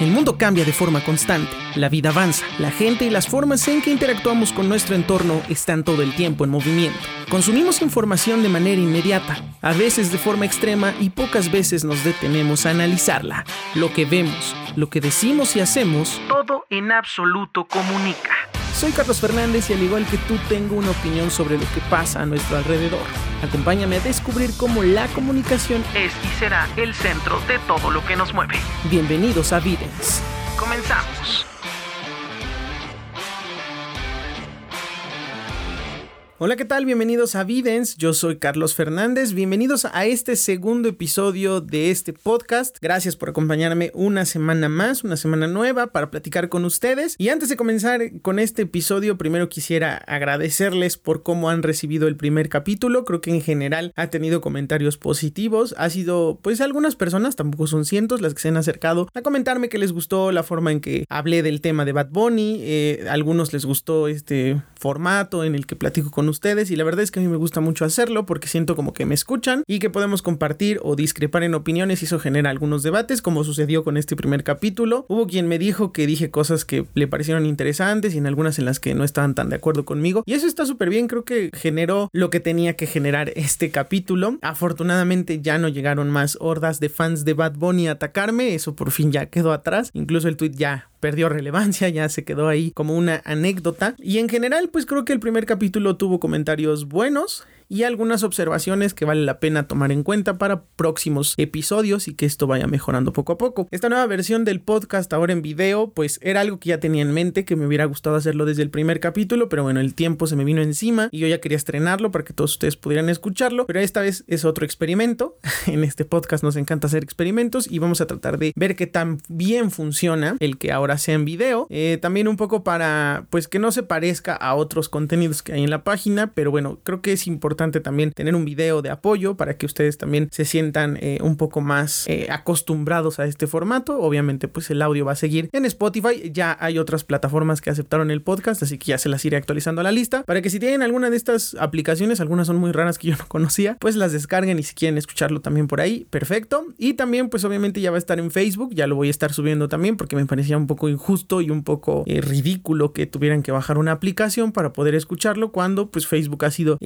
El mundo cambia de forma constante, la vida avanza, la gente y las formas en que interactuamos con nuestro entorno están todo el tiempo en movimiento. Consumimos información de manera inmediata, a veces de forma extrema y pocas veces nos detenemos a analizarla. Lo que vemos, lo que decimos y hacemos, todo en absoluto comunica. Soy Carlos Fernández y al igual que tú tengo una opinión sobre lo que pasa a nuestro alrededor. Acompáñame a descubrir cómo la comunicación es y será el centro de todo lo que nos mueve. Bienvenidos a Videns. Comenzamos. Hola, ¿qué tal? Bienvenidos a Videns. Yo soy Carlos Fernández. Bienvenidos a este segundo episodio de este podcast. Gracias por acompañarme una semana más, una semana nueva para platicar con ustedes. Y antes de comenzar con este episodio, primero quisiera agradecerles por cómo han recibido el primer capítulo. Creo que en general ha tenido comentarios positivos. Ha sido, pues, algunas personas, tampoco son cientos, las que se han acercado a comentarme que les gustó la forma en que hablé del tema de Bad Bunny. Eh, algunos les gustó este formato en el que platico con ustedes y la verdad es que a mí me gusta mucho hacerlo porque siento como que me escuchan y que podemos compartir o discrepar en opiniones y eso genera algunos debates como sucedió con este primer capítulo. Hubo quien me dijo que dije cosas que le parecieron interesantes y en algunas en las que no estaban tan de acuerdo conmigo y eso está súper bien, creo que generó lo que tenía que generar este capítulo. Afortunadamente ya no llegaron más hordas de fans de Bad Bunny a atacarme, eso por fin ya quedó atrás, incluso el tweet ya perdió relevancia, ya se quedó ahí como una anécdota. Y en general, pues creo que el primer capítulo tuvo comentarios buenos y algunas observaciones que vale la pena tomar en cuenta para próximos episodios y que esto vaya mejorando poco a poco. Esta nueva versión del podcast ahora en video, pues era algo que ya tenía en mente, que me hubiera gustado hacerlo desde el primer capítulo, pero bueno, el tiempo se me vino encima y yo ya quería estrenarlo para que todos ustedes pudieran escucharlo, pero esta vez es otro experimento. en este podcast nos encanta hacer experimentos y vamos a tratar de ver qué tan bien funciona el que ahora sea en video. Eh, también un poco para, pues que no se parezca a otros contenidos que hay en la página, pero bueno, creo que es importante también tener un video de apoyo para que ustedes también se sientan eh, un poco más eh, acostumbrados a este formato. Obviamente pues el audio va a seguir en Spotify. Ya hay otras plataformas que aceptaron el podcast, así que ya se las iré actualizando a la lista para que si tienen alguna de estas aplicaciones, algunas son muy raras que yo no conocía, pues las descarguen y si quieren escucharlo también por ahí, perfecto. Y también pues obviamente ya va a estar en Facebook, ya lo voy a estar subiendo también porque me parecía un poco injusto y un poco eh, ridículo que tuvieran que bajar una aplicación para poder escucharlo cuando pues Facebook ha sido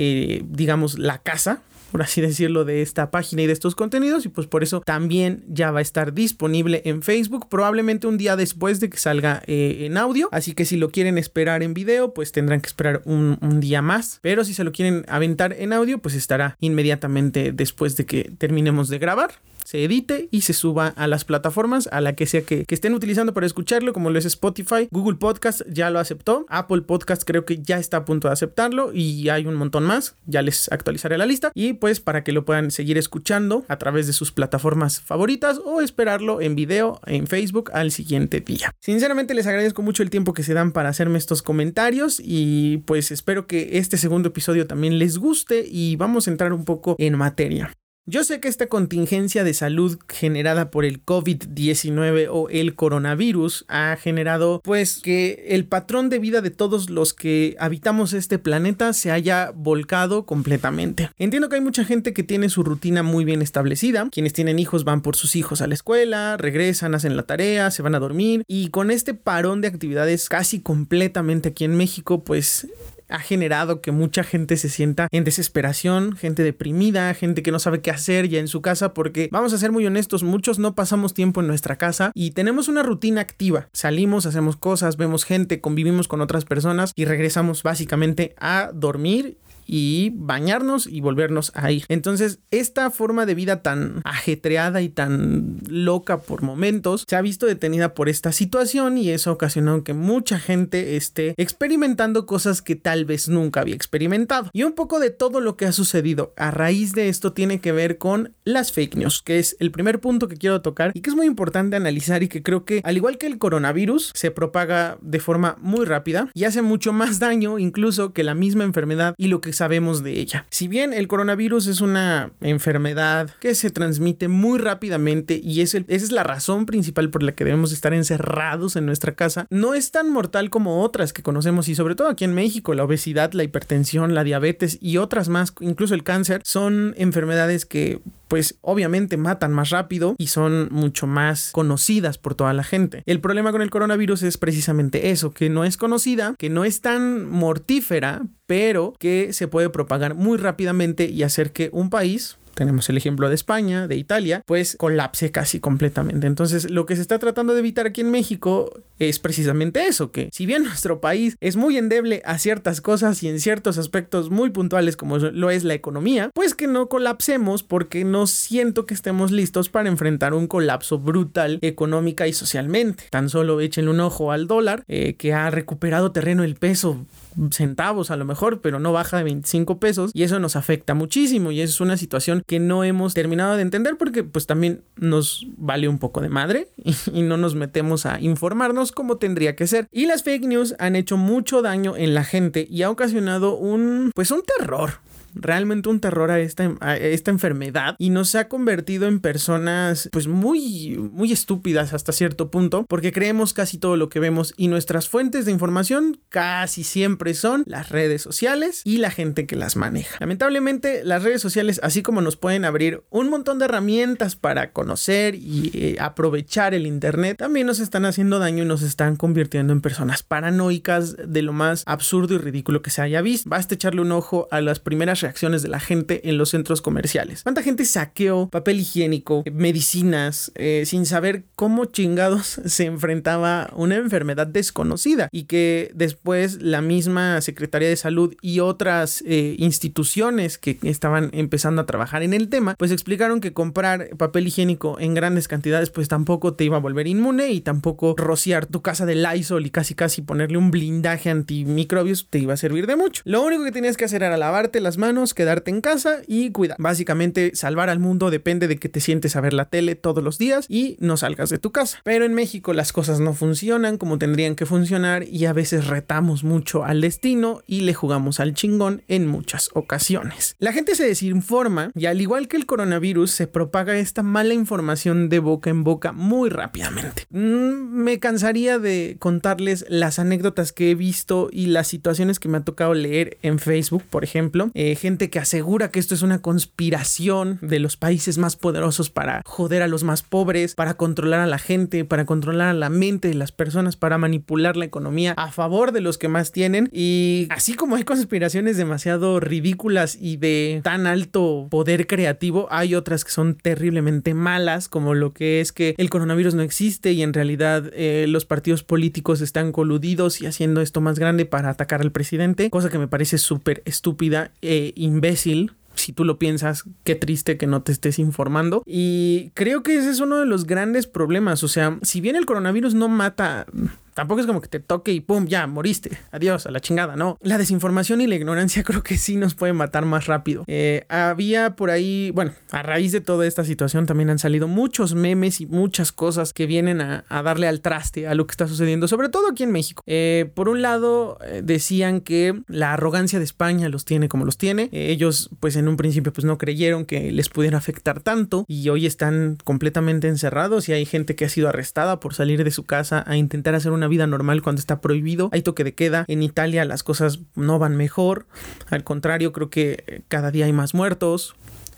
digamos, la casa por así decirlo, de esta página y de estos contenidos y pues por eso también ya va a estar disponible en Facebook, probablemente un día después de que salga eh, en audio, así que si lo quieren esperar en video, pues tendrán que esperar un, un, día más, pero si se lo quieren aventar en audio, pues estará inmediatamente después de que terminemos de grabar se edite y se suba a las plataformas a la que sea que, estén utilizando para escucharlo, como lo es Spotify. Google Podcast ya lo aceptó. Apple Podcast creo que ya está a punto de aceptarlo y hay un montón más. Ya les actualizaré la lista. Y pues para que lo puedan seguir escuchando a través de sus plataformas favoritas o esperarlo en video en Facebook al siguiente día. Sinceramente les agradezco mucho el tiempo que se dan para hacerme estos comentarios y pues espero que este segundo episodio también les guste y vamos a entrar un poco en materia. Yo sé que esta contingencia de salud generada por el COVID-19 o el coronavirus ha generado pues que el patrón de vida de todos los que habitamos este planeta se haya volcado completamente. Entiendo que hay mucha gente que tiene su rutina muy bien establecida, quienes tienen hijos van por sus hijos a la escuela, regresan, hacen la tarea, se van a dormir y con este parón de actividades casi completamente aquí en México pues ha generado que mucha gente se sienta en desesperación, gente deprimida, gente que no sabe qué hacer ya en su casa, porque vamos a ser muy honestos, muchos no pasamos tiempo en nuestra casa y tenemos una rutina activa. Salimos, hacemos cosas, vemos gente, convivimos con otras personas y regresamos básicamente a dormir y bañarnos y volvernos a ir. Entonces, esta forma de vida tan ajetreada y tan loca por momentos se ha visto detenida por esta situación y eso ha ocasionado que mucha gente esté experimentando cosas que tal vez nunca había experimentado. Y un poco de todo lo que ha sucedido a raíz de esto tiene que ver con las fake news, que es el primer punto que quiero tocar y que es muy importante analizar y que creo que al igual que el coronavirus se propaga de forma muy rápida y hace mucho más daño incluso que la misma enfermedad y lo que sabemos de ella. Si bien el coronavirus es una enfermedad que se transmite muy rápidamente y es esa es la razón principal por la que debemos estar encerrados en nuestra casa, no es tan mortal como otras que conocemos y sobre todo aquí en México, la obesidad, la hipertensión, la diabetes y otras más, incluso el cáncer, son enfermedades que pues obviamente matan más rápido y son mucho más conocidas por toda la gente. El problema con el coronavirus es precisamente eso, que no es conocida, que no es tan mortífera, pero que se puede propagar muy rápidamente y hacer que un país, tenemos el ejemplo de España, de Italia, pues colapse casi completamente. Entonces, lo que se está tratando de evitar aquí en México es precisamente eso, que si bien nuestro país es muy endeble a ciertas cosas y en ciertos aspectos muy puntuales como lo es la economía, pues que no colapsemos porque no siento que estemos listos para enfrentar un colapso brutal económica y socialmente. Tan solo echen un ojo al dólar, eh, que ha recuperado terreno el peso centavos a lo mejor, pero no baja de 25 pesos y eso nos afecta muchísimo y es una situación que no hemos terminado de entender porque pues también nos vale un poco de madre y, no nos metemos a informarnos como tendría que ser. Y las fake news han hecho mucho daño en la gente y ha ocasionado un pues un terror realmente un terror a esta, esta enfermedad y nos ha convertido en personas pues muy, muy estúpidas hasta cierto punto porque creemos casi todo lo que vemos y nuestras fuentes de información casi siempre son las redes sociales y la gente que las maneja. Lamentablemente las redes sociales así como nos pueden abrir un montón de herramientas para conocer y eh, aprovechar el internet, también nos están haciendo daño y nos están convirtiendo en personas paranoicas de lo más absurdo y ridículo que se haya visto. Basta echarle un ojo a las primeras reacciones de la gente en los centros comerciales. ¿Cuánta gente saqueó papel higiénico, medicinas, eh, sin saber cómo chingados se enfrentaba una enfermedad desconocida y que después la misma Secretaría de Salud y otras eh, instituciones que estaban empezando a trabajar en el tema, pues explicaron que comprar papel higiénico en grandes cantidades pues tampoco te iba a volver inmune y tampoco rociar tu casa de Lysol y casi casi ponerle un blindaje antimicrobios te iba a servir de mucho. Lo único que tenías que hacer era lavarte las manos quedarte en casa y cuidar. Básicamente, salvar al mundo depende de que te sientes a ver la tele todos los días y no salgas de tu casa. Pero en México las cosas no funcionan como tendrían que funcionar y a veces retamos mucho al destino y le jugamos al chingón en muchas ocasiones. La gente se desinforma y al igual que el coronavirus se propaga esta mala información de boca en boca muy rápidamente. Mm, me cansaría de contarles las anécdotas que he visto y las situaciones que me ha tocado leer en Facebook, por ejemplo. Eh, gente que asegura que esto es una conspiración de los países más poderosos para joder a los más pobres, para controlar a la gente, para controlar a la mente de las personas, para manipular la economía a favor de los que más tienen. Y así como hay conspiraciones demasiado ridículas y de tan alto poder creativo, hay otras que son terriblemente malas, como lo que es que el coronavirus no existe y en realidad eh, los partidos políticos están coludidos y haciendo esto más grande para atacar al presidente, cosa que me parece súper estúpida. Eh, imbécil si tú lo piensas, qué triste que no te estés informando. Y creo que ese es uno de los grandes problemas. O sea, si bien el coronavirus no mata Tampoco es como que te toque y pum, ya, moriste. Adiós, a la chingada, no. La desinformación y la ignorancia creo que sí nos puede matar más rápido. Eh, había por ahí, bueno, a raíz de toda esta situación también han salido muchos memes y muchas cosas que vienen a, darle al traste a lo que está sucediendo, sobre todo aquí en México. Eh, por un lado, eh, decían que la arrogancia de España los tiene como los tiene. ellos, pues en un principio, pues no creyeron que les pudiera afectar tanto y hoy están completamente encerrados y hay gente que ha sido arrestada por salir de su casa a intentar hacer una una vida normal cuando está prohibido. Hay toque de queda. En Italia las cosas no van mejor. Al contrario, creo que eh, cada día hay más muertos.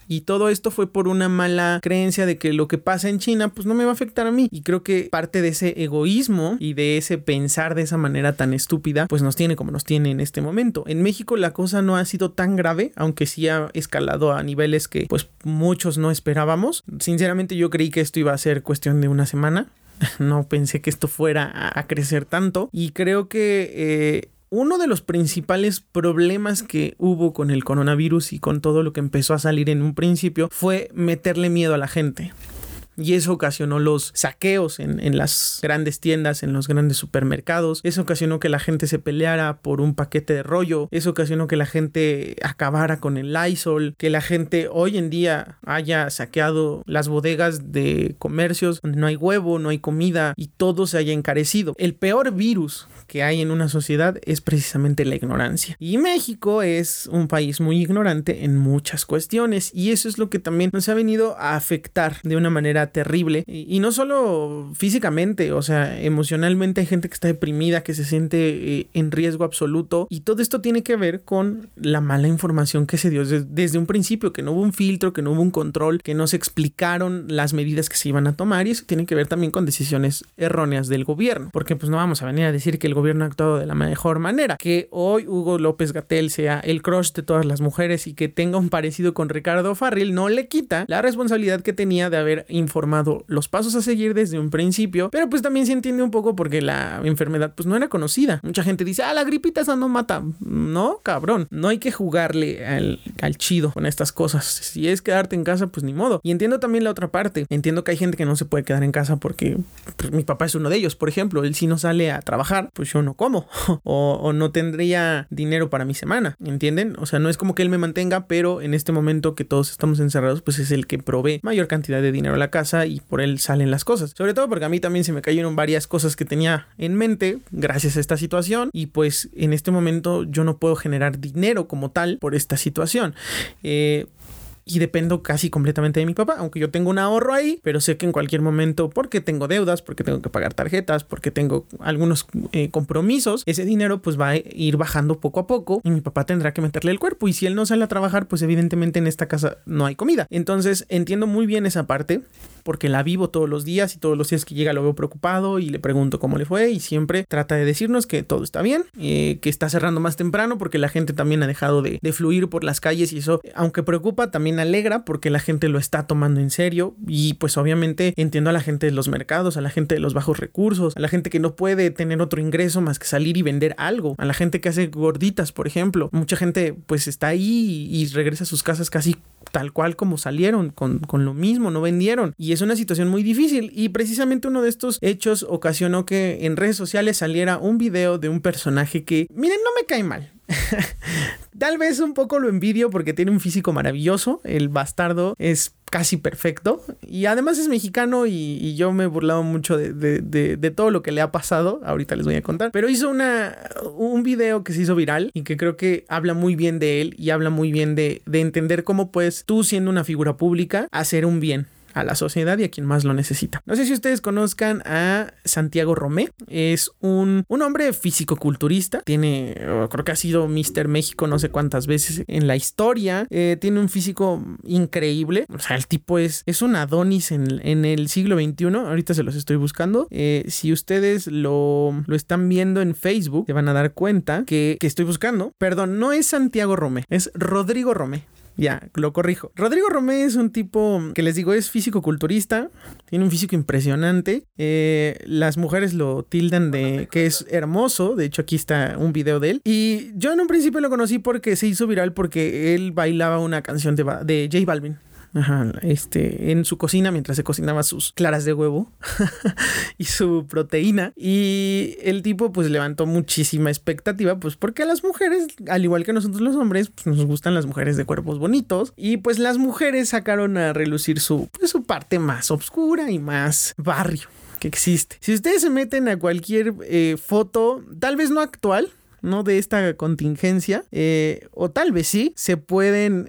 Y todo esto fue por una mala creencia de que lo que pasa en China pues no me va a afectar a mí. Y creo que parte de ese egoísmo y de ese pensar de esa manera tan estúpida pues nos tiene como nos tiene en este momento. En México la cosa no ha sido tan grave, aunque sí ha escalado a niveles que pues muchos no esperábamos. Sinceramente yo creí que esto iba a ser cuestión de una semana. no pensé que esto fuera a, crecer tanto. Y creo que eh, uno de los principales problemas que hubo con el coronavirus y con todo lo que empezó a salir en un principio fue meterle miedo a la gente y eso ocasionó los saqueos en, en, las grandes tiendas, en los grandes supermercados, eso ocasionó que la gente se peleara por un paquete de rollo, eso ocasionó que la gente acabara con el Lysol, que la gente hoy en día haya saqueado las bodegas de comercios donde no hay huevo, no hay comida y todo se haya encarecido. El peor virus que hay en una sociedad es precisamente la ignorancia. Y México es un país muy ignorante en muchas cuestiones y eso es lo que también nos ha venido a afectar de una manera terrible. Y, no solo físicamente, o sea, emocionalmente hay gente que está deprimida, que se siente eh, en riesgo absoluto. Y todo esto tiene que ver con la mala información que se dio desde, un principio, que no hubo un filtro, que no hubo un control, que no se explicaron las medidas que se iban a tomar. Y eso tiene que ver también con decisiones erróneas del gobierno, porque pues no vamos a venir a decir que el gobierno ha actuado de la mejor manera, que hoy Hugo López Gatel sea el crush de todas las mujeres y que tenga un parecido con Ricardo Farril no le quita la responsabilidad que tenía de haber informado los pasos a seguir desde un principio, pero pues también se entiende un poco porque la enfermedad pues no era conocida. Mucha gente dice, ah, la gripita esa no mata. No, cabrón, no hay que jugarle al, al chido con estas cosas. Si es quedarte en casa, pues ni modo. Y entiendo también la otra parte. Entiendo que hay gente que no se puede quedar en casa porque pues, mi papá es uno de ellos. Por ejemplo, él si no sale a trabajar, pues yo no como o, o no tendría dinero para mi semana. ¿Entienden? O sea, no es como que él me mantenga, pero en este momento que todos estamos encerrados, pues es el que provee mayor cantidad de dinero a la casa y por él salen las cosas. Sobre todo porque a mí también se me cayeron varias cosas que tenía en mente gracias a esta situación y pues en este momento yo no puedo generar dinero como tal por esta situación. Eh, y dependo casi completamente de mi papá, aunque yo tengo un ahorro ahí, pero sé que en cualquier momento, porque tengo deudas, porque tengo que pagar tarjetas, porque tengo algunos eh, compromisos, ese dinero pues va a ir bajando poco a poco y mi papá tendrá que meterle el cuerpo y si él no sale a trabajar, pues evidentemente en esta casa no hay comida. Entonces entiendo muy bien esa parte porque la vivo todos los días y todos los días que llega lo veo preocupado y le pregunto cómo le fue y siempre trata de decirnos que todo está bien, eh, que está cerrando más temprano porque la gente también ha dejado de, de fluir por las calles y eso, aunque preocupa, también alegra porque la gente lo está tomando en serio y pues obviamente entiendo a la gente de los mercados, a la gente de los bajos recursos, a la gente que no puede tener otro ingreso más que salir y vender algo, a la gente que hace gorditas, por ejemplo. Mucha gente pues está ahí y regresa a sus casas casi tal cual como salieron, con, con, lo mismo, no vendieron. Y es una situación muy difícil. Y precisamente uno de estos hechos ocasionó que en redes sociales saliera un video de un personaje que, miren, no me cae mal. Tal vez un poco lo envidio porque tiene un físico maravilloso. El bastardo es casi perfecto. Y además es mexicano y, yo me he burlado mucho de, todo lo que le ha pasado. Ahorita les voy a contar. Pero hizo un video que se hizo viral y que creo que habla muy bien de él y habla muy bien de, de entender cómo puedes tú siendo una figura pública hacer un bien a la sociedad y a quien más lo necesita. No sé si ustedes conozcan a Santiago Romé. Es un, un hombre físico-culturista. Tiene, creo que ha sido Mr. México no sé cuántas veces en la historia. Eh, tiene un físico increíble. O sea, el tipo es, es un Adonis en, en el siglo XXI. Ahorita se los estoy buscando. Eh, si ustedes lo, lo están viendo en Facebook, se van a dar cuenta que, que estoy buscando. Perdón, no es Santiago Romé, es Rodrigo Romé. Ya, lo corrijo. Rodrigo Romé es un tipo que les digo es físico-culturista, tiene un físico impresionante. Eh, las mujeres lo tildan de que es hermoso, de hecho aquí está un video de él. Y yo en un principio lo conocí porque se hizo viral porque él bailaba una canción de, de J Balvin. Ajá, este, en su cocina mientras se cocinaba sus claras de huevo y su proteína. Y el tipo pues levantó muchísima expectativa, pues porque a las mujeres, al igual que nosotros los hombres, pues nos gustan las mujeres de cuerpos bonitos. Y pues las mujeres sacaron a relucir su, pues, su parte más oscura y más barrio que existe. Si ustedes se meten a cualquier eh, foto, tal vez no actual, no de esta contingencia, eh, o tal vez sí, se pueden,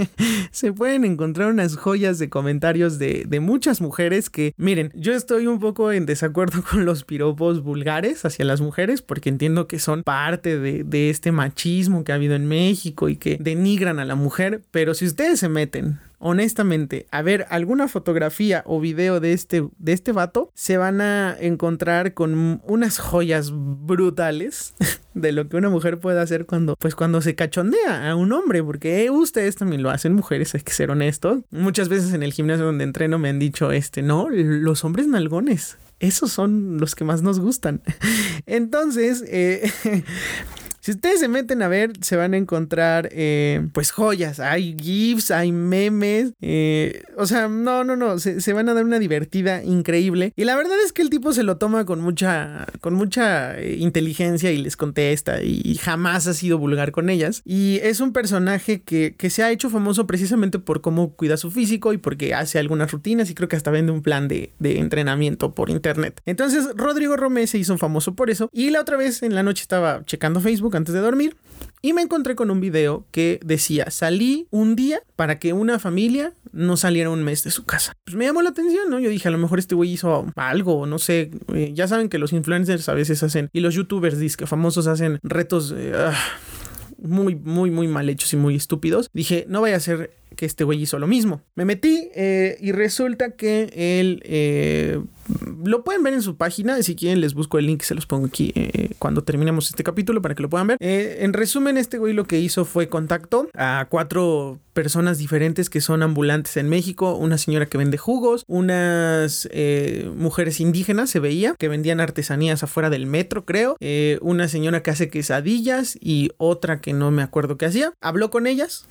se pueden encontrar unas joyas de comentarios de, de muchas mujeres que, miren, yo estoy un poco en desacuerdo con los piropos vulgares hacia las mujeres, porque entiendo que son parte de, de este machismo que ha habido en México y que denigran a la mujer, pero si ustedes se meten honestamente, a ver alguna fotografía o video de este, de este vato, se van a encontrar con unas joyas brutales de lo que una mujer puede hacer cuando, pues cuando se cachondea a un hombre, porque ustedes también lo hacen mujeres, hay que ser honestos. Muchas veces en el gimnasio donde entreno me han dicho, este, no, los hombres nalgones, esos son los que más nos gustan. Entonces, eh, Si ustedes se meten a ver, se van a encontrar eh, pues joyas. Hay GIFs, hay memes. Eh, o sea, no, no, no. Se, van a dar una divertida increíble. Y la verdad es que el tipo se lo toma con mucha, con mucha eh, inteligencia y les contesta. Y, jamás ha sido vulgar con ellas. Y es un personaje que, que se ha hecho famoso precisamente por cómo cuida su físico y porque hace algunas rutinas y creo que hasta vende un plan de, de entrenamiento por internet. Entonces, Rodrigo Romé se hizo famoso por eso. Y la otra vez en la noche estaba checando Facebook antes de dormir y me encontré con un video que decía, salí un día para que una familia no saliera un mes de su casa. Pues me llamó la atención, ¿no? Yo dije, a lo mejor este güey hizo algo, no sé. Eh, ya saben que los influencers a veces hacen, y los youtubers, que famosos hacen retos ah, muy, muy, muy mal hechos y muy estúpidos. Dije, no vaya a ser que este güey hizo lo mismo. Me metí eh, y resulta que él eh, lo pueden ver en su página. Si quieren, les busco el link y se los pongo aquí eh, cuando terminemos este capítulo para que lo puedan ver. en resumen, este güey lo que hizo fue contacto a cuatro personas diferentes que son ambulantes en México. Una señora que vende jugos, unas mujeres indígenas, se veía, que vendían artesanías afuera del metro, creo. una señora que hace quesadillas y otra que no me acuerdo qué hacía. Habló con ellas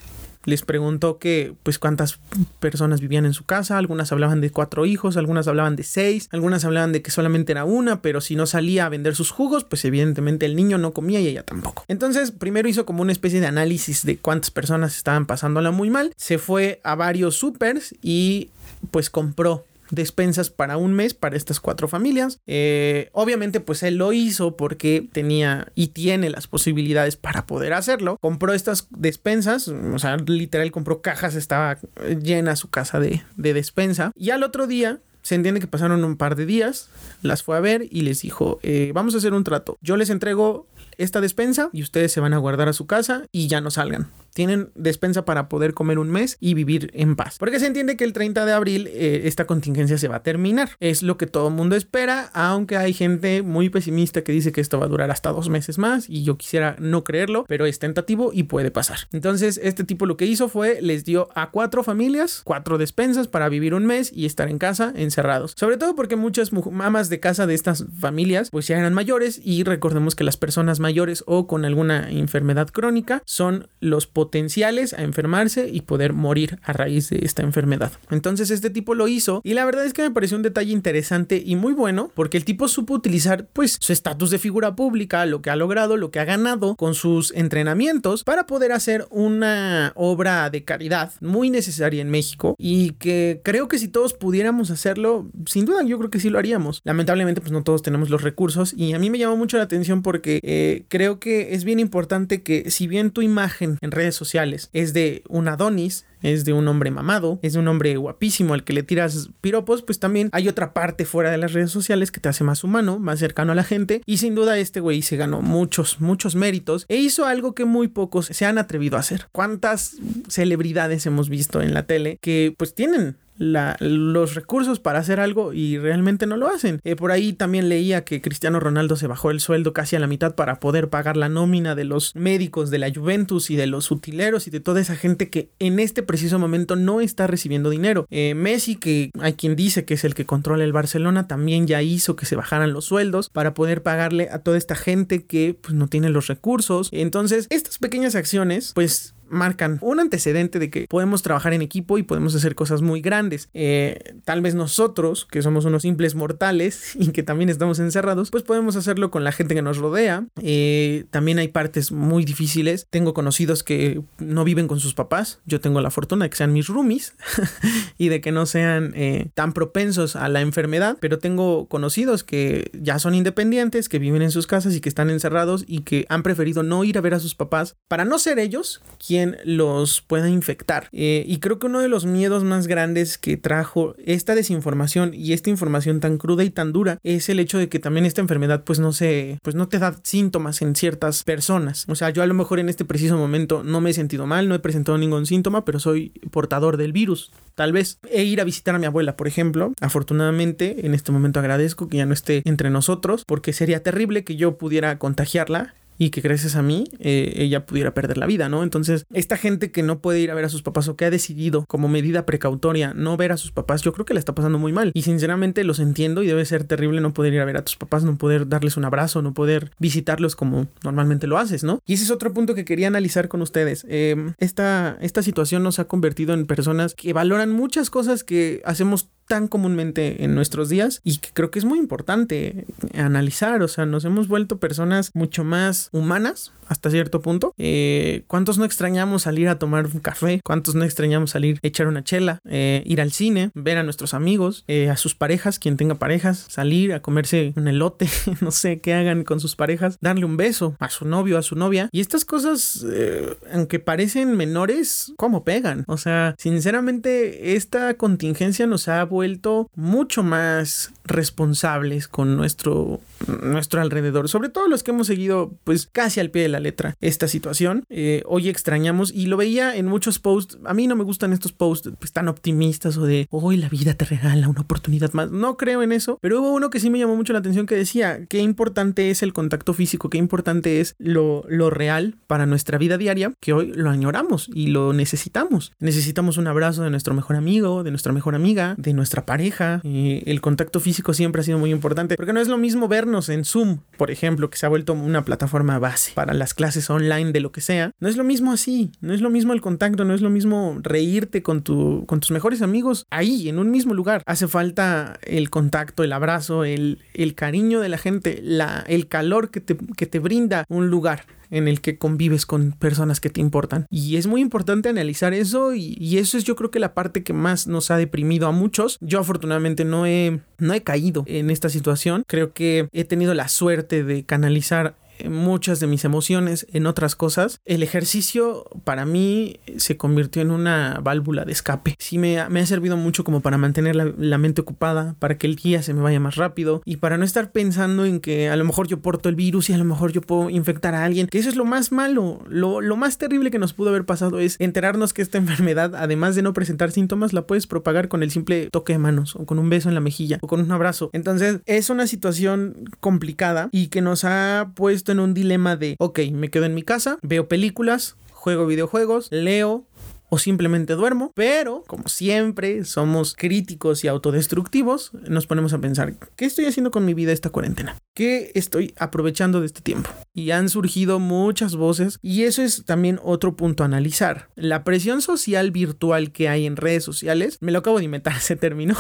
les preguntó que pues cuántas personas vivían en su casa, algunas hablaban de cuatro hijos, algunas hablaban de seis, algunas hablaban de que solamente era una, pero si no salía a vender sus jugos, pues evidentemente el niño no comía y ella tampoco. Entonces primero hizo como una especie de análisis de cuántas personas estaban pasándola muy mal, se fue a varios supers y pues compró despensas para un mes para estas cuatro familias. Eh, obviamente, pues él lo hizo porque tenía y tiene las posibilidades para poder hacerlo. Compró estas despensas, o sea, literal compró cajas, estaba llena su casa de, despensa. Y al otro día se entiende que pasaron un par de días, las fue a ver y les dijo, eh, vamos a hacer un trato. Yo les entrego esta despensa y ustedes se van a guardar a su casa y ya no salgan tienen despensa para poder comer un mes y vivir en paz. Porque se entiende que el 30 de abril eh, esta contingencia se va a terminar. Es lo que todo el mundo espera, aunque hay gente muy pesimista que dice que esto va a durar hasta dos meses más y yo quisiera no creerlo, pero es tentativo y puede pasar. Entonces este tipo lo que hizo fue les dio a cuatro familias cuatro despensas para vivir un mes y estar en casa encerrados. Sobre todo porque muchas mamás de casa de estas familias pues ya eran mayores y recordemos que las personas mayores o con alguna enfermedad crónica son los potenciales a enfermarse y poder morir a raíz de esta enfermedad. Entonces este tipo lo hizo y la verdad es que me pareció un detalle interesante y muy bueno porque el tipo supo utilizar pues su estatus de figura pública, lo que ha logrado, lo que ha ganado con sus entrenamientos para poder hacer una obra de caridad muy necesaria en México y que creo que si todos pudiéramos hacerlo, sin duda yo creo que sí lo haríamos. Lamentablemente pues no todos tenemos los recursos y a mí me llama mucho la atención porque eh, creo que es bien importante que si bien tu imagen en redes sociales. Es de un Adonis, es de un hombre mamado, es de un hombre guapísimo al que le tiras piropos, pues también hay otra parte fuera de las redes sociales que te hace más humano, más cercano a la gente. Y sin duda este güey se ganó muchos, muchos méritos e hizo algo que muy pocos se han atrevido a hacer. ¿Cuántas celebridades hemos visto en la tele que pues tienen los recursos para hacer algo y realmente no lo hacen. Eh, por ahí también leía que Cristiano Ronaldo se bajó el sueldo casi a la mitad para poder pagar la nómina de los médicos de la Juventus y de los utileros y de toda esa gente que en este preciso momento no está recibiendo dinero. Eh, Messi, que hay quien dice que es el que controla el Barcelona, también ya hizo que se bajaran los sueldos para poder pagarle a toda esta gente que pues, no tiene los recursos. Entonces, estas pequeñas acciones, pues marcan un antecedente de que podemos trabajar en equipo y podemos hacer cosas muy grandes. Eh, tal vez nosotros, que somos unos simples mortales y que también estamos encerrados, pues podemos hacerlo con la gente que nos rodea. Eh, también hay partes muy difíciles. Tengo conocidos que no viven con sus papás. Yo tengo la fortuna de que sean mis roomies y de que no sean eh, tan propensos a la enfermedad, pero tengo conocidos que ya son independientes, que viven en sus casas y que están encerrados y que han preferido no ir a ver a sus papás para no ser ellos quien los pueda infectar. Eh, y creo que uno de los miedos más grandes que trajo esta desinformación y esta información tan cruda y tan dura es el hecho de que también esta enfermedad pues no se, pues no te da síntomas en ciertas personas. O sea, yo a lo mejor en este preciso momento no me he sentido mal, no he presentado ningún síntoma, pero soy portador del virus. Tal vez e ir a visitar a mi abuela, por ejemplo. Afortunadamente, en este momento agradezco que ya no esté entre nosotros, porque sería terrible que yo pudiera contagiarla y que gracias a mí eh, ella pudiera perder la vida, ¿no? Entonces, esta gente que no puede ir a ver a sus papás o que ha decidido como medida precautoria no ver a sus papás, yo creo que la está pasando muy mal. Y sinceramente los entiendo y debe ser terrible no poder ir a ver a tus papás, no poder darles un abrazo, no poder visitarlos como normalmente lo haces, ¿no? Y ese es otro punto que quería analizar con ustedes. Em, esta, esta situación nos ha convertido en personas que valoran muchas cosas que hacemos tan comúnmente en nuestros días y que creo que es muy importante analizar, o sea, nos hemos vuelto personas mucho más humanas hasta cierto punto. Eh, ¿Cuántos no extrañamos salir a tomar un café? ¿Cuántos no extrañamos salir a echar una chela? Eh, ir al cine, ver a nuestros amigos, eh, a sus parejas, quien tenga parejas, salir a comerse un elote, no sé qué hagan con sus parejas, darle un beso a su novio, a su novia. Y estas cosas, aunque parecen menores, ¿cómo pegan? O sea, sinceramente, esta contingencia nos ha vuelto mucho más responsables con nuestro, nuestro alrededor, sobre todo los que hemos seguido pues casi al pie de la letra esta situación. Eh, hoy extrañamos y lo veía en muchos posts, a mí no me gustan estos posts pues, tan optimistas o de hoy la vida te regala una oportunidad más, no creo en eso, pero hubo uno que sí me llamó mucho la atención que decía qué importante es el contacto físico, qué importante es lo, lo real para nuestra vida diaria, que hoy lo añoramos y lo necesitamos. Necesitamos un abrazo de nuestro mejor amigo, de nuestra mejor amiga, de nuestra pareja, eh, el contacto físico siempre ha sido muy importante, porque no es lo mismo vernos en Zoom, por ejemplo, que se ha vuelto una plataforma base para las clases online de lo que sea. No es lo mismo así, no es lo mismo el contacto, no es lo mismo reírte con, tu, con tus mejores amigos ahí, en un mismo lugar. Hace falta el contacto, el abrazo, el, el cariño de la gente, la, el calor que te, que te brinda un lugar en el que convives con personas que te importan. Y es muy importante analizar eso y, eso es yo creo que la parte que más nos ha deprimido a muchos. Yo afortunadamente no he, no he caído en esta situación. Creo que he tenido la suerte de canalizar muchas de mis emociones en otras cosas, el ejercicio para mí se convirtió en una válvula de escape. Sí me, ha servido mucho como para mantener la, mente ocupada, para que el día se me vaya más rápido y para no estar pensando en que a lo mejor yo porto el virus y a lo mejor yo puedo infectar a alguien, que eso es lo más malo, lo, lo más terrible que nos pudo haber pasado es enterarnos que esta enfermedad, además de no presentar síntomas, la puedes propagar con el simple toque de manos o con un beso en la mejilla o con un abrazo. Entonces es una situación complicada y que nos ha puesto en un dilema de, ok, me quedo en mi casa, veo películas, juego videojuegos, leo, o simplemente duermo, pero como siempre somos críticos y autodestructivos, nos ponemos a pensar, ¿qué estoy haciendo con mi vida esta cuarentena? ¿Qué estoy aprovechando de este tiempo? Y han surgido muchas voces y eso es también otro punto a analizar. La presión social virtual que hay en redes sociales, me lo acabo de inventar ese término,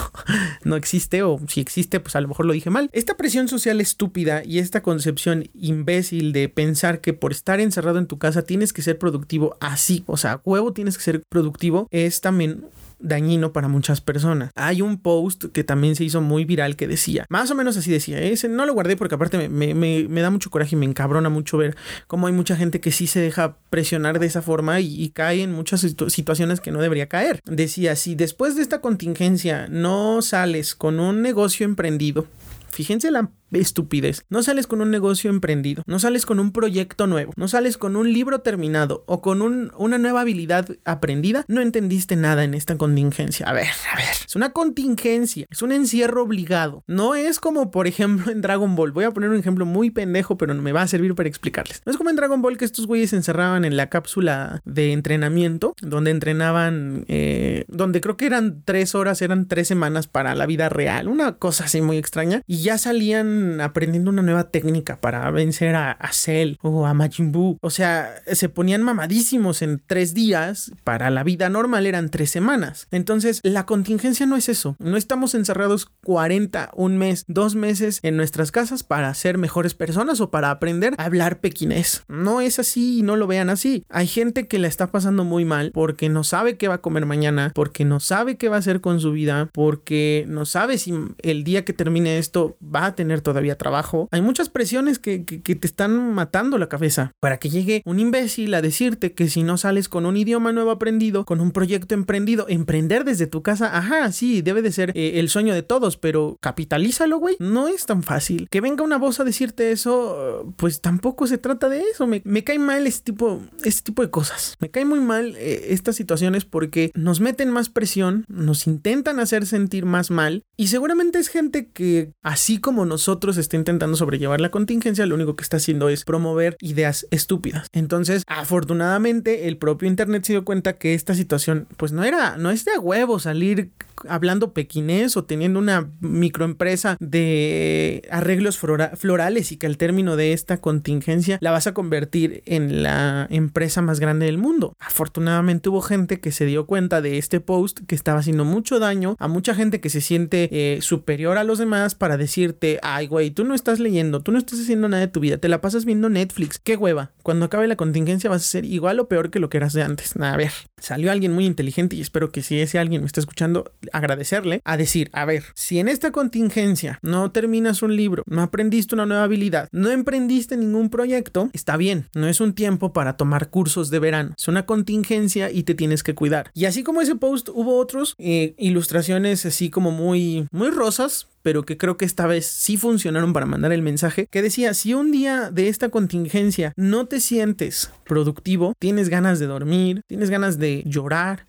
no existe o si existe pues a lo mejor lo dije mal. Esta presión social estúpida y esta concepción imbécil de pensar que por estar encerrado en tu casa tienes que ser productivo así, o sea, huevo tienes que ser productivo es también dañino para muchas personas. Hay un post que también se hizo muy viral que decía, más o menos así decía, ese no lo guardé porque aparte me, da mucho coraje y me encabrona mucho ver cómo hay mucha gente que sí se deja presionar de esa forma y, cae en muchas situaciones que no debería caer. Decía, si después de esta contingencia no sales con un negocio emprendido, fíjense la estupidez. No sales con un negocio emprendido, no sales con un proyecto nuevo, no sales con un libro terminado o con una nueva habilidad aprendida, no entendiste nada en esta contingencia. A ver, a ver, es una contingencia, es un encierro obligado. No es como, por ejemplo, en Dragon Ball. Voy a poner un ejemplo muy pendejo, pero me va a servir para explicarles. No es como en Dragon Ball que estos güeyes se encerraban en la cápsula de entrenamiento, donde entrenaban, eh, donde creo que eran tres horas, eran tres semanas para la vida real, una cosa así muy extraña, y ya salían aprendiendo una nueva técnica para vencer a, a Cell o a Majin Buu. O sea, se ponían mamadísimos en tres días. Para la vida normal eran tres semanas. Entonces, la contingencia no es eso. No estamos encerrados 40, un mes, dos meses en nuestras casas para ser mejores personas o para aprender a hablar pequinés. No es así y no lo vean así. Hay gente que la está pasando muy mal porque no sabe qué va a comer mañana, porque no sabe qué va a hacer con su vida, porque no sabe si el día que termine esto va a tener todo todavía trabajo. Hay muchas presiones que, te están matando la cabeza para que llegue un imbécil a decirte que si no sales con un idioma nuevo aprendido, con un proyecto emprendido, emprender desde tu casa, ajá, sí, debe de ser eh, el sueño de todos, pero capitalízalo, güey. No es tan fácil. Que venga una voz a decirte eso, pues tampoco se trata de eso. Me, cae mal este tipo, este tipo de cosas. Me cae muy mal eh, estas situaciones porque nos meten más presión, nos intentan hacer sentir más mal y seguramente es gente que, así como nosotros, nosotros está intentando sobrellevar la contingencia, lo único que está haciendo es promover ideas estúpidas. Entonces, afortunadamente, el propio Internet se dio cuenta que esta situación, pues no era, no es de huevo salir hablando pequinés o teniendo una microempresa de arreglos florales y que al término de esta contingencia la vas a convertir en la empresa más grande del mundo. Afortunadamente hubo gente que se dio cuenta de este post que estaba haciendo mucho daño a mucha gente que se siente eh, superior a los demás para decirte, ay güey, tú no estás leyendo, tú no estás haciendo nada de tu vida, te la pasas viendo Netflix, qué hueva. Cuando acabe la contingencia vas a ser igual o peor que lo que eras de antes. A ver, salió alguien muy inteligente y espero que si ese alguien me está escuchando, agradecerle a decir, a ver, si en esta contingencia no terminas un libro, no aprendiste una nueva habilidad, no emprendiste ningún proyecto, está bien, no es un tiempo para tomar cursos de verano, es una contingencia y te tienes que cuidar. Y así como ese post hubo otros eh, ilustraciones así como muy muy rosas, pero que creo que esta vez sí funcionaron para mandar el mensaje, que decía, si un día de esta contingencia no te sientes productivo, tienes ganas de dormir, tienes ganas de llorar,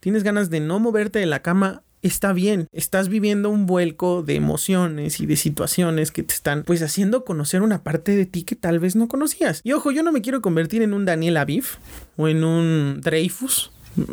tienes ganas de no moverte de la cama, está bien, estás viviendo un vuelco de emociones y de situaciones que te están pues haciendo conocer una parte de ti que tal vez no conocías. Y ojo, yo no me quiero convertir en un Daniel Aviv o en un Dreyfus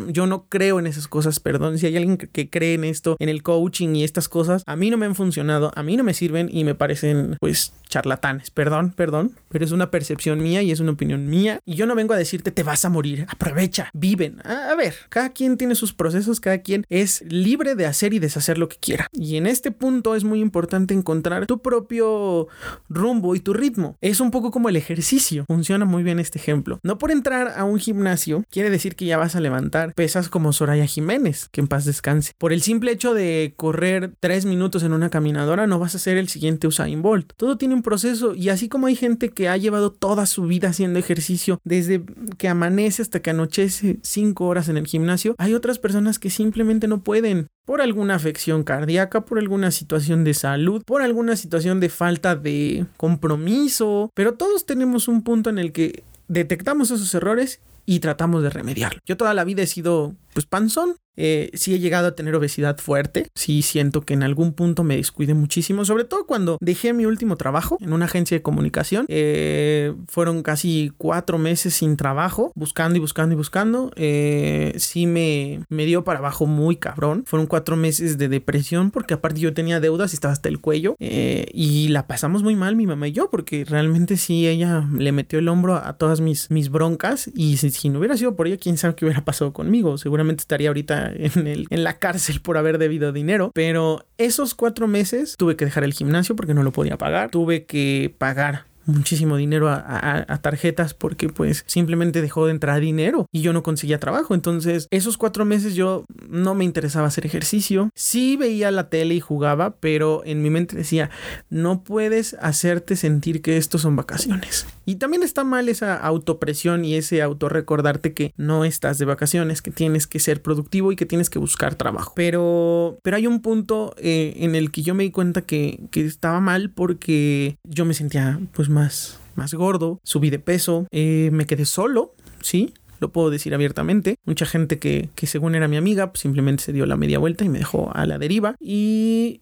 yo no creo en esas cosas, perdón. Si hay alguien que, cree en esto, en el coaching y estas cosas, a mí no me han funcionado, a mí no me sirven y me parecen pues charlatanes. Perdón, perdón, pero es una percepción mía y es una opinión mía. Y yo no vengo a decirte te vas a morir, aprovecha, viven. A ver, cada quien tiene sus procesos, cada quien es libre de hacer y deshacer lo que quiera. Y en este punto es muy importante encontrar tu propio rumbo y tu ritmo. Es un poco como el ejercicio. Funciona muy bien este ejemplo. No por entrar a un gimnasio quiere decir que ya vas a levantar pesas como Soraya Jiménez, que en paz descanse. Por el simple hecho de correr tres minutos en una caminadora, no vas a ser el siguiente Usain Bolt. Todo tiene un proceso y así como hay gente que ha llevado toda su vida haciendo ejercicio, desde que amanece hasta que anochece cinco horas en el gimnasio, hay otras personas que simplemente no pueden por alguna afección cardíaca, por alguna situación de salud, por alguna situación de falta de compromiso, pero todos tenemos un punto en el que detectamos esos errores y tratamos de remediarlo. Yo toda la vida he sido pues panzón, eh, sí he llegado a tener obesidad fuerte, sí siento que en algún punto me descuide muchísimo, sobre todo cuando dejé mi último trabajo en una agencia de comunicación. Eh, fueron casi cuatro meses sin trabajo, buscando y buscando y buscando. Eh, sí me, me dio para abajo muy cabrón. Fueron cuatro meses de depresión porque aparte yo tenía deudas y estaba hasta el cuello y la pasamos muy mal mi mamá y yo porque realmente sí ella le metió el hombro a, todas mis, mis broncas y si, si no hubiera sido por ella, quién sabe qué hubiera pasado conmigo. Seguramente estaría ahorita en, el, en la cárcel por haber debido dinero. Pero esos cuatro meses tuve que dejar el gimnasio porque no lo podía pagar. Tuve que pagar muchísimo dinero a, tarjetas porque pues simplemente dejó de entrar dinero y yo no conseguía trabajo. Entonces esos cuatro meses yo no me interesaba hacer ejercicio. Sí veía la tele y jugaba, pero en mi mente decía, no puedes hacerte sentir que estos son vacaciones. Y también está mal esa autopresión y ese autorrecordarte que no estás de vacaciones, que tienes que ser productivo y que tienes que buscar trabajo. Pero, pero hay un punto eh, en el que yo me di cuenta que, que estaba mal porque yo me sentía pues más, más gordo, subí de peso, eh, me quedé solo, ¿sí? Lo puedo decir abiertamente. Mucha gente que, que según era mi amiga, pues simplemente se dio la media vuelta y me dejó a la deriva. Y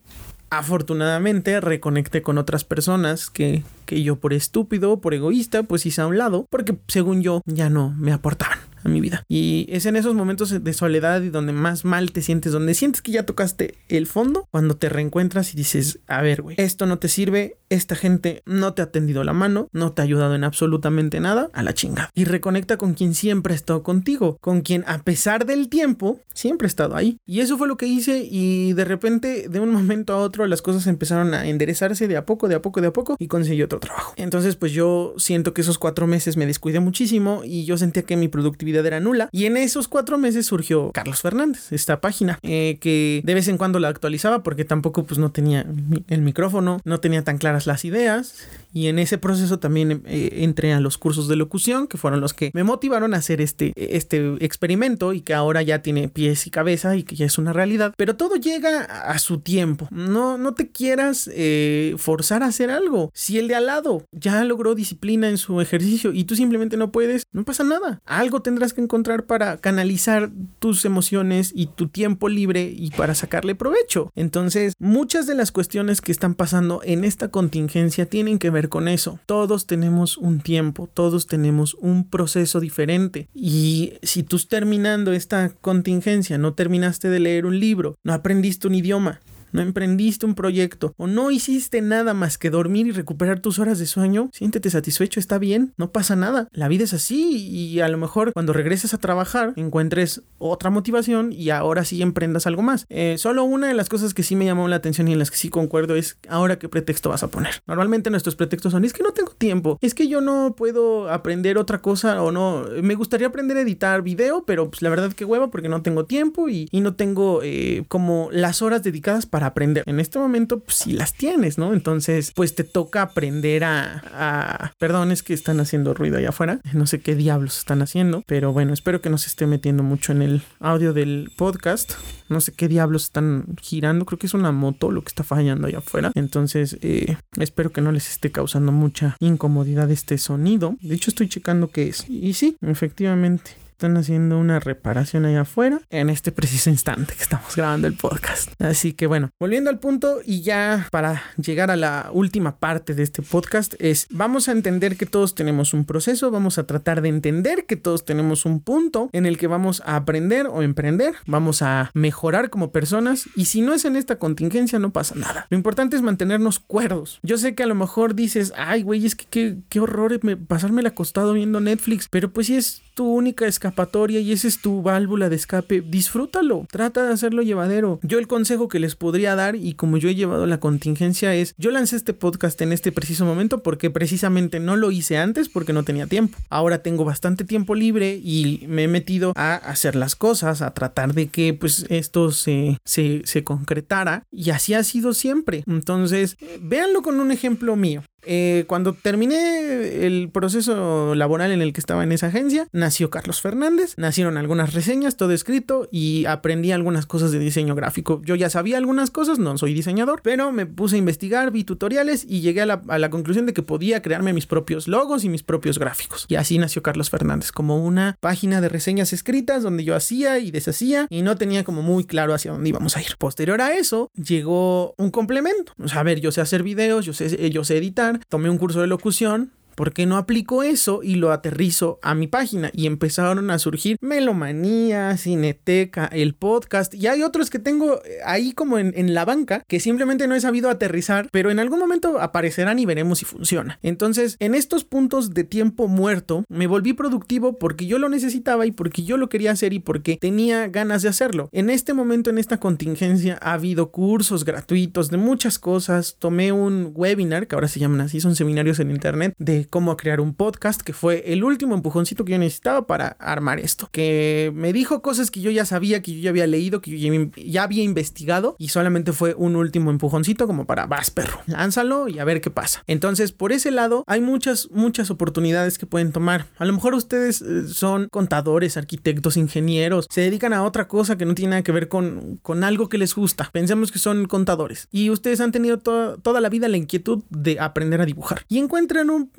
afortunadamente reconecté con otras personas que, que yo por estúpido, por egoísta, pues hice a un lado, porque según yo ya no me aportaban a mi vida. Y es en esos momentos de soledad y donde más mal te sientes, donde sientes que ya tocaste el fondo, cuando te reencuentras y dices, a ver, güey, esto no te sirve, esta gente no te ha tendido la mano, no te ha ayudado en absolutamente nada, a la chingada. Y reconecta con quien siempre ha estado contigo, con quien a pesar del tiempo, siempre ha estado ahí. Y eso fue lo que hice y de repente, de un momento a otro, las cosas empezaron a enderezarse de a poco, de a poco, de a poco y conseguí otro trabajo. Entonces, pues yo siento que esos cuatro meses me descuidé muchísimo y yo sentía que mi productividad era nula. Y en esos cuatro meses surgió Carlos Fernández, esta página, eh, que de vez en cuando la actualizaba porque tampoco pues no tenía el micrófono, no tenía tan claras las ideas. Y en ese proceso también eh, entré a los cursos de locución, que fueron los que me motivaron a hacer este, este experimento y que ahora ya tiene pies y cabeza y que ya es una realidad. Pero todo llega a su tiempo. No, no te quieras eh, forzar a hacer algo. Si el de al lado ya logró disciplina en su ejercicio y tú simplemente no puedes, no pasa nada. Algo tendrá que encontrar para canalizar tus emociones y tu tiempo libre y para sacarle provecho. Entonces, muchas de las cuestiones que están pasando en esta contingencia tienen que ver con eso. Todos tenemos un tiempo, todos tenemos un proceso diferente. Y si tú terminando esta contingencia no terminaste de leer un libro, no aprendiste un idioma, no emprendiste un proyecto o no hiciste nada más que dormir y recuperar tus horas de sueño, siéntete satisfecho, está bien, no pasa nada. La vida es así y a lo mejor cuando regreses a trabajar encuentres otra motivación y ahora sí emprendas algo más. Eh, solo una de las cosas que sí me llamó la atención y en las que sí concuerdo es ahora qué pretexto vas a poner. Normalmente nuestros pretextos son es que no tengo tiempo, es que yo no puedo aprender otra cosa o no, me gustaría aprender a editar video, pero pues la verdad que huevo porque no tengo tiempo y, no tengo eh, como las horas dedicadas para aprender. En este momento, pues sí las tienes, ¿no? Entonces, pues te toca aprender a. Perdón, es que están haciendo ruido allá afuera. No sé qué diablos están haciendo, pero bueno, espero que no se esté metiendo mucho en el audio del podcast. No sé qué diablos están girando. Creo que es una moto lo que está fallando allá afuera. Entonces, eh, espero que no les esté causando mucha incomodidad este sonido. De hecho, estoy checando qué es. Y sí, efectivamente están haciendo una reparación allá afuera en este preciso instante que estamos grabando el podcast. Así que bueno, volviendo al punto y ya para llegar a la última parte de este podcast es vamos a entender que todos tenemos un proceso, vamos a tratar de entender que todos tenemos un punto en el que vamos a aprender o emprender, vamos a mejorar como personas y si no es en esta contingencia no pasa nada. Lo importante es mantenernos cuerdos. Yo sé que a lo mejor dices, ay güey, es que qué, qué horror pasarme el acostado viendo Netflix, pero pues si es tu única escapatoria y esa es tu válvula de escape, disfrútalo, trata de hacerlo llevadero. Yo el consejo que les podría dar y como yo he llevado la contingencia es, yo lancé este podcast en este preciso momento porque precisamente no lo hice antes porque no tenía tiempo. Ahora tengo bastante tiempo libre y me he metido a hacer las cosas, a tratar de que pues esto se, se, se concretara y así ha sido siempre. Entonces, véanlo con un ejemplo mío. Eh, cuando terminé el proceso laboral en el que estaba en esa agencia, nació Carlos Fernández, nacieron algunas reseñas, todo escrito y aprendí algunas cosas de diseño gráfico. Yo ya sabía algunas cosas, no soy diseñador, pero me puse a investigar, vi tutoriales y llegué a la, a la conclusión de que podía crearme mis propios logos y mis propios gráficos. Y así nació Carlos Fernández, como una página de reseñas escritas donde yo hacía y deshacía y no tenía como muy claro hacia dónde íbamos a ir. Posterior a eso, llegó un complemento. O sea, a ver, yo sé hacer videos, yo sé, yo sé editar tomé un curso de locución ¿Por qué no aplico eso y lo aterrizo a mi página? Y empezaron a surgir Melomanía, Cineteca, el podcast. Y hay otros que tengo eh, ahí como en, en, la banca que simplemente no he sabido aterrizar, pero en algún momento aparecerán y veremos si funciona. Entonces, en estos puntos de tiempo muerto, me volví productivo porque yo lo necesitaba y porque yo lo quería hacer y porque tenía ganas de hacerlo. En este momento, en esta contingencia, ha habido cursos gratuitos de muchas cosas. Tomé un webinar, que ahora se llaman así, son seminarios en internet, de cómo crear un podcast, que fue el último empujoncito que yo necesitaba para armar esto. Que me dijo cosas que yo ya sabía, que yo ya había leído, que yo ya, había investigado y solamente fue un último empujoncito como para, vas perro, lánzalo y a ver qué pasa. Entonces, por ese lado, hay muchas, muchas oportunidades que pueden tomar. A lo mejor ustedes eh, son contadores, arquitectos, ingenieros, se dedican a otra cosa que no tiene nada que ver con, con algo que les gusta. Pensemos que son contadores y ustedes han tenido toda la vida la inquietud de aprender a dibujar y encuentran un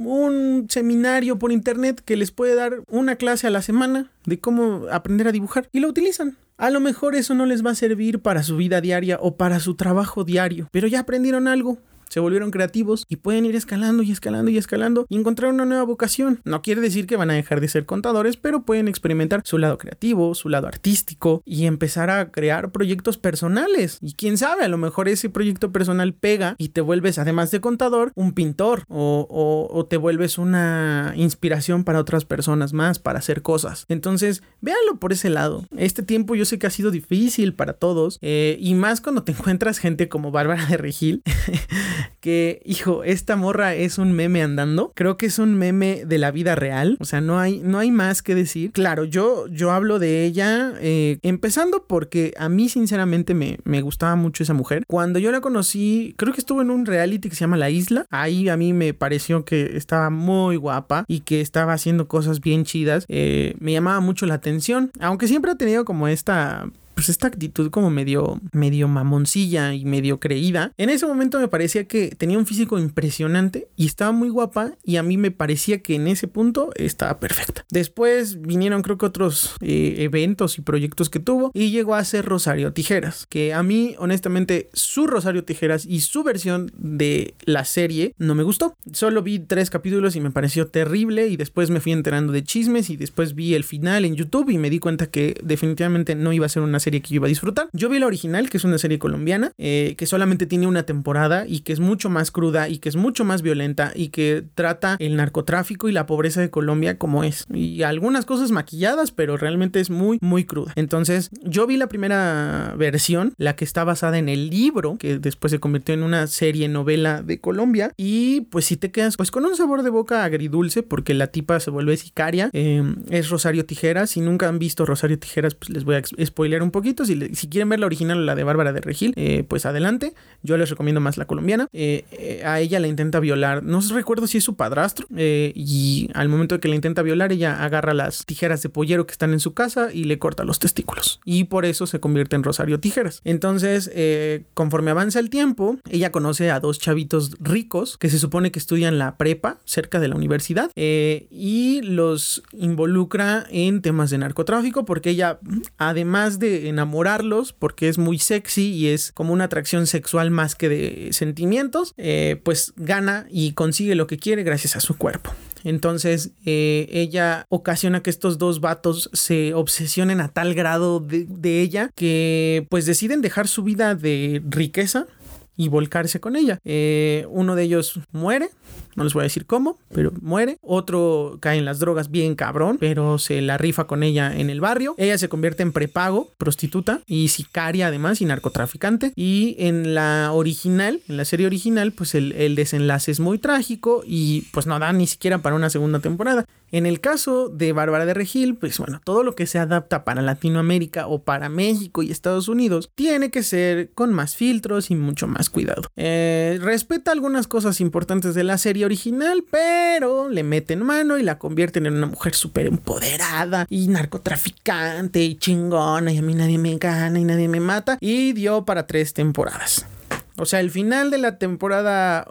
seminario por internet que les puede dar una clase a la semana de cómo aprender a dibujar y lo utilizan. A lo mejor eso no les va a servir para su vida diaria o para su trabajo diario, pero ya aprendieron algo se volvieron creativos y pueden ir escalando y escalando y escalando y encontrar una nueva vocación. No quiere decir que van a dejar de ser contadores, pero pueden experimentar su lado creativo, su lado artístico y empezar a crear proyectos personales. Y quién sabe, a lo mejor ese proyecto personal pega y te vuelves, además de contador, un pintor o, o, te vuelves una inspiración para otras personas más para hacer cosas. Entonces, véanlo por ese lado. Este tiempo yo sé que ha sido difícil para todos eh, y más cuando te encuentras gente como Bárbara de Regil que, hijo, esta morra es un meme andando. Creo que es un meme de la vida real. O sea, no hay, no hay más que decir. Claro, yo, yo hablo de ella eh, empezando porque a mí sinceramente me, me gustaba mucho esa mujer. Cuando yo la conocí, creo que estuvo en un reality que se llama La Isla. Ahí a mí me pareció que estaba muy guapa y que estaba haciendo cosas bien chidas. Eh, me llamaba mucho la atención. Aunque siempre ha tenido como esta pues esta actitud como medio, medio mamoncilla y medio creída. En ese momento me parecía que tenía un físico impresionante y estaba muy guapa y a mí me parecía que en ese punto estaba perfecta. Después vinieron creo que otros eh, eventos y proyectos que tuvo y llegó a ser Rosario Tijeras, que a mí honestamente su Rosario Tijeras y su versión de la serie no me gustó. Solo vi tres capítulos y me pareció terrible y después me fui enterando de chismes y después vi el final en YouTube y me di cuenta que definitivamente no iba a ser una serie que yo iba a disfrutar. Yo vi la original, que es una serie colombiana, eh, que solamente tiene una temporada y que es mucho más cruda y que es mucho más violenta y que trata el narcotráfico y la pobreza de Colombia como es. Y algunas cosas maquilladas, pero realmente es muy, muy cruda. Entonces, yo vi la primera versión, la que está basada en el libro, que después se convirtió en una serie novela de Colombia. Y pues si te quedas pues con un sabor de boca agridulce, porque la tipa se vuelve sicaria, em, es Rosario Tijeras. Si nunca han visto Rosario Tijeras, pues les voy a spoilear un poquito. Si, si quieren ver la original, la de Bárbara de Regil, eh, pues adelante. Yo les recomiendo más la colombiana. Eh, eh, a ella la intenta violar, no recuerdo si es su padrastro, y al momento de que la intenta violar, ella agarra las tijeras de pollero que están en su casa y le corta los testículos. Y por eso se convierte en Rosario Tijeras. Entonces, conforme avanza el tiempo, ella conoce a dos chavitos ricos que se supone que estudian la prepa cerca de la universidad y los involucra en temas de narcotráfico porque ella, además de enamorarlos, porque es muy sexy y es como una atracción sexual más que de sentimientos, eh, pues gana y consigue lo que quiere gracias a su cuerpo. Entonces eh, ella ocasiona que estos dos vatos se obsesionen a tal grado de, de, ella que pues deciden dejar su vida de riqueza y volcarse con ella. Eh, uno de ellos muere, no les voy a decir cómo, pero muere. Otro cae en las drogas bien cabrón, pero se la rifa con ella en el barrio. Ella se convierte en prepago, prostituta y sicaria además y narcotraficante. Y en la original, en la serie original, pues el, el desenlace es muy trágico y pues no da ni siquiera para una segunda temporada. En el caso de Bárbara de Regil, pues bueno, todo lo que se adapta para Latinoamérica o para México y Estados Unidos tiene que ser con más filtros y mucho más cuidado. Eh, respeta algunas cosas importantes de la serie original, pero le meten mano y la convierten en una mujer súper empoderada y narcotraficante y chingona y a mí nadie me gana y nadie me mata y dio para tres temporadas. O sea, el final de la temporada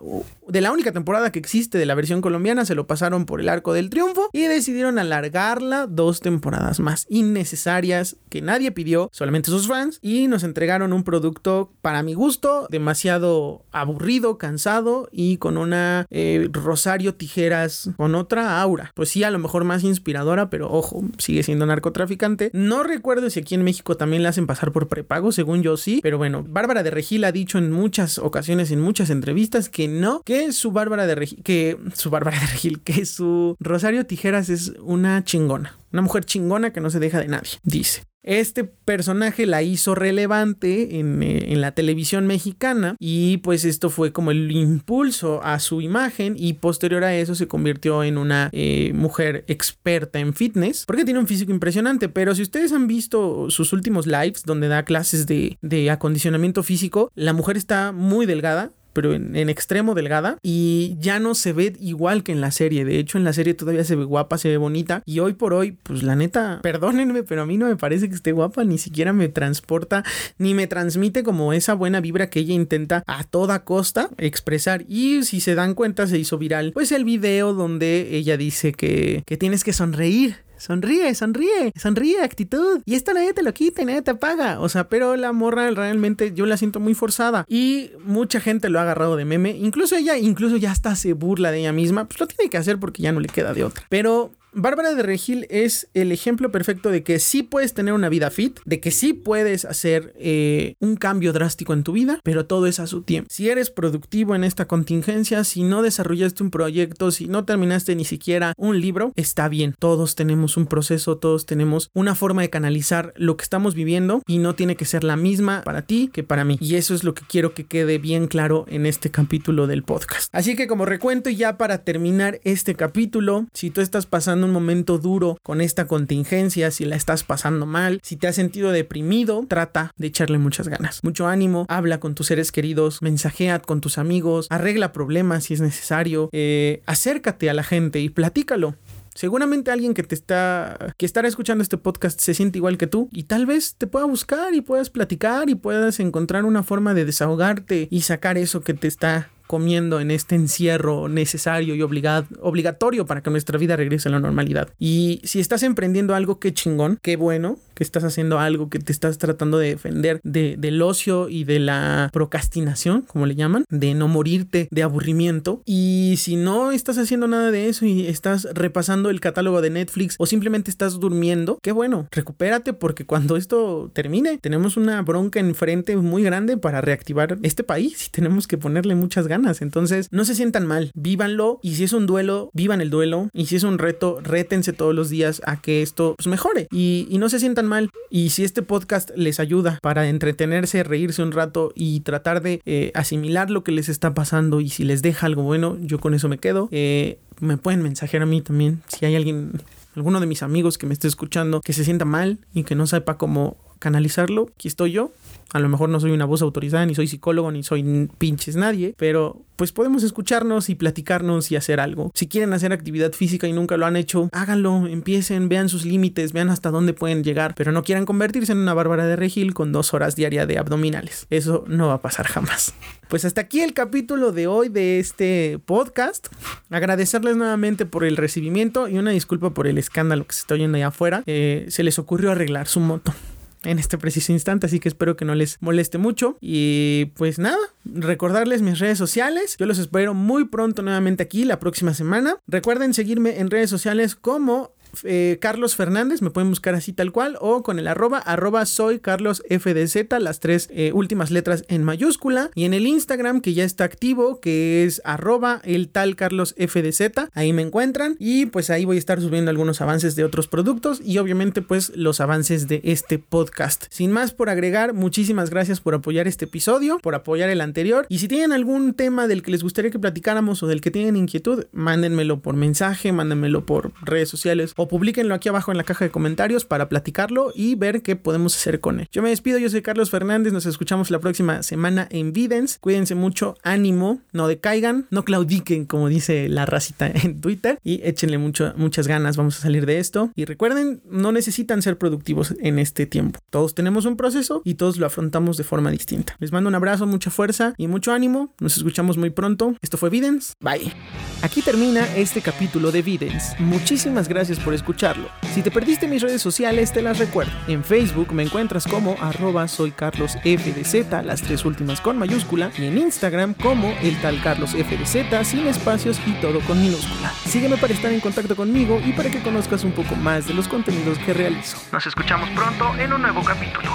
de la única temporada que existe de la versión colombiana, se lo pasaron por el arco del triunfo y decidieron alargarla dos temporadas más innecesarias que nadie pidió, solamente sus fans, y nos entregaron un producto para mi gusto demasiado aburrido, cansado y con una eh, Rosario Tijeras con otra aura. Pues sí, a lo mejor más inspiradora, pero ojo, sigue siendo narcotraficante. No recuerdo si aquí en México también la hacen pasar por prepago, según yo sí, pero bueno, Bárbara de Regil ha dicho en muchas ocasiones, en muchas entrevistas, que no, su Bárbara de Regil, que su Bárbara de que su Rosario Tijeras es una chingona, una mujer chingona que no se deja de nadie, dice. Este personaje la hizo relevante en, eh, la televisión mexicana y pues esto fue como el impulso a su imagen y posterior a eso se convirtió en una eh, mujer experta en fitness porque tiene un físico impresionante pero si ustedes han visto sus últimos lives donde da clases de, de acondicionamiento físico la mujer está muy delgada pero en, extremo delgada y ya no se ve igual que en la serie. De hecho, en la serie todavía se ve guapa, se ve bonita y hoy por hoy, pues la neta, perdónenme, pero a mí no me parece que esté guapa, ni siquiera me transporta, ni me transmite como esa buena vibra que ella intenta a toda costa expresar. Y si se dan cuenta, se hizo viral, pues el video donde ella dice que, que tienes que sonreír Sonríe, sonríe, sonríe, actitud. Y esto nadie te lo quita y nadie te paga. O sea, pero la morra realmente yo la siento muy forzada. Y mucha gente lo ha agarrado de meme. Incluso ella, incluso ya hasta se burla de ella misma. Pues lo tiene que hacer porque ya no le queda de otra. Pero Bárbara de Regil es el ejemplo perfecto de que sí puedes tener una vida fit, de que sí puedes hacer eh, un cambio drástico en tu vida, pero todo es a su tiempo. Si eres productivo en esta contingencia, si no desarrollaste un proyecto, si no terminaste ni siquiera un libro, está bien. Todos tenemos un proceso, todos tenemos una forma de canalizar lo que estamos viviendo y no tiene que ser la misma para ti que para mí. Y eso es lo que quiero que quede bien claro en este capítulo del podcast. Así que como recuento ya para terminar este capítulo, si tú estás pasando un momento duro con esta contingencia, si la estás pasando mal, si te has sentido deprimido, trata de echarle muchas ganas. Mucho ánimo, habla con tus seres queridos, mensajea con tus amigos, arregla problemas si es necesario, eh, acércate a la gente y platícalo. Seguramente alguien que te está, que estará escuchando este podcast se siente igual que tú y tal vez te pueda buscar y puedas platicar y puedas encontrar una forma de desahogarte y sacar eso que te está comiendo en este encierro necesario y obligatorio para que nuestra vida regrese a la normalidad. Y si estás emprendiendo algo, qué chingón, qué bueno que estás haciendo algo, que te estás tratando de defender de, del ocio y de la procrastinación, como le llaman, de no morirte de aburrimiento. Y si no estás haciendo nada de eso y estás repasando el catálogo de Netflix o simplemente estás durmiendo, qué bueno, recupérate porque cuando esto termine, tenemos una bronca enfrente muy grande para reactivar este país y tenemos que ponerle muchas ganas entonces, no se sientan mal, vívanlo y si es un duelo, vivan el duelo y si es un reto, rétense todos los días a que esto pues, mejore y, no se sientan mal. Y si este podcast les ayuda para entretenerse, reírse un rato y tratar de eh, asimilar lo que les está pasando y si les deja algo bueno, yo con eso me quedo. Eh, me pueden mensajear a mí también si hay alguien alguno de mis amigos que me esté escuchando que se sienta mal y que no sepa cómo canalizarlo, aquí estoy yo. A lo mejor no soy una voz autorizada, ni soy psicólogo, ni soy pinches nadie, pero pues podemos escucharnos y platicarnos y hacer algo. Si quieren hacer actividad física y nunca lo han hecho, háganlo, empiecen, vean sus límites, vean hasta dónde pueden llegar, pero no quieran convertirse en una bárbara de regil con dos horas diarias de abdominales. Eso no va a pasar jamás. Pues hasta aquí el capítulo de hoy de este podcast. Agradecerles nuevamente por el recibimiento y una disculpa por el escándalo que se está oyendo allá afuera. Eh, se les ocurrió arreglar su moto en este preciso instante, así que espero que no les moleste mucho. Y pues nada, recordarles mis redes sociales. Yo los espero muy pronto nuevamente aquí la próxima semana. Recuerden seguirme en redes sociales como eh, Carlos Fernández, me pueden buscar así tal cual, o con el arroba, arroba soy Carlos FDZ, las tres eh, últimas letras en mayúscula, y en el Instagram que ya está activo, que es arroba el tal Carlos FDZ, ahí me encuentran, y pues ahí voy a estar subiendo algunos avances de otros productos y obviamente pues los avances de este podcast. Sin más por agregar, muchísimas gracias por apoyar este episodio, por apoyar el anterior, y si tienen algún tema del que les gustaría que platicáramos o del que tienen inquietud, mándenmelo por mensaje, mándenmelo por redes sociales publíquenlo aquí abajo en la caja de comentarios para platicarlo y ver qué podemos hacer con él. Yo me despido, yo soy Carlos Fernández, nos escuchamos la próxima semana en Videns. Cuídense mucho, ánimo, no decaigan, no claudiquen como dice la racita en Twitter y échenle mucho, muchas ganas, vamos a salir de esto. Y recuerden, no necesitan ser productivos en este tiempo. Todos tenemos un proceso y todos lo afrontamos de forma distinta. Les mando un abrazo, mucha fuerza y mucho ánimo. Nos escuchamos muy pronto. Esto fue Videns. Bye. Aquí termina este capítulo de Videns. Muchísimas gracias escucharlo. Si te perdiste mis redes sociales, te las recuerdo. En Facebook me encuentras como arroba soy las tres últimas con mayúscula, y en Instagram como el tal Carlos FDZ, sin espacios y todo con minúscula. Sígueme para estar en contacto conmigo y para que conozcas un poco más de los contenidos que realizo. Nos escuchamos pronto en un nuevo capítulo.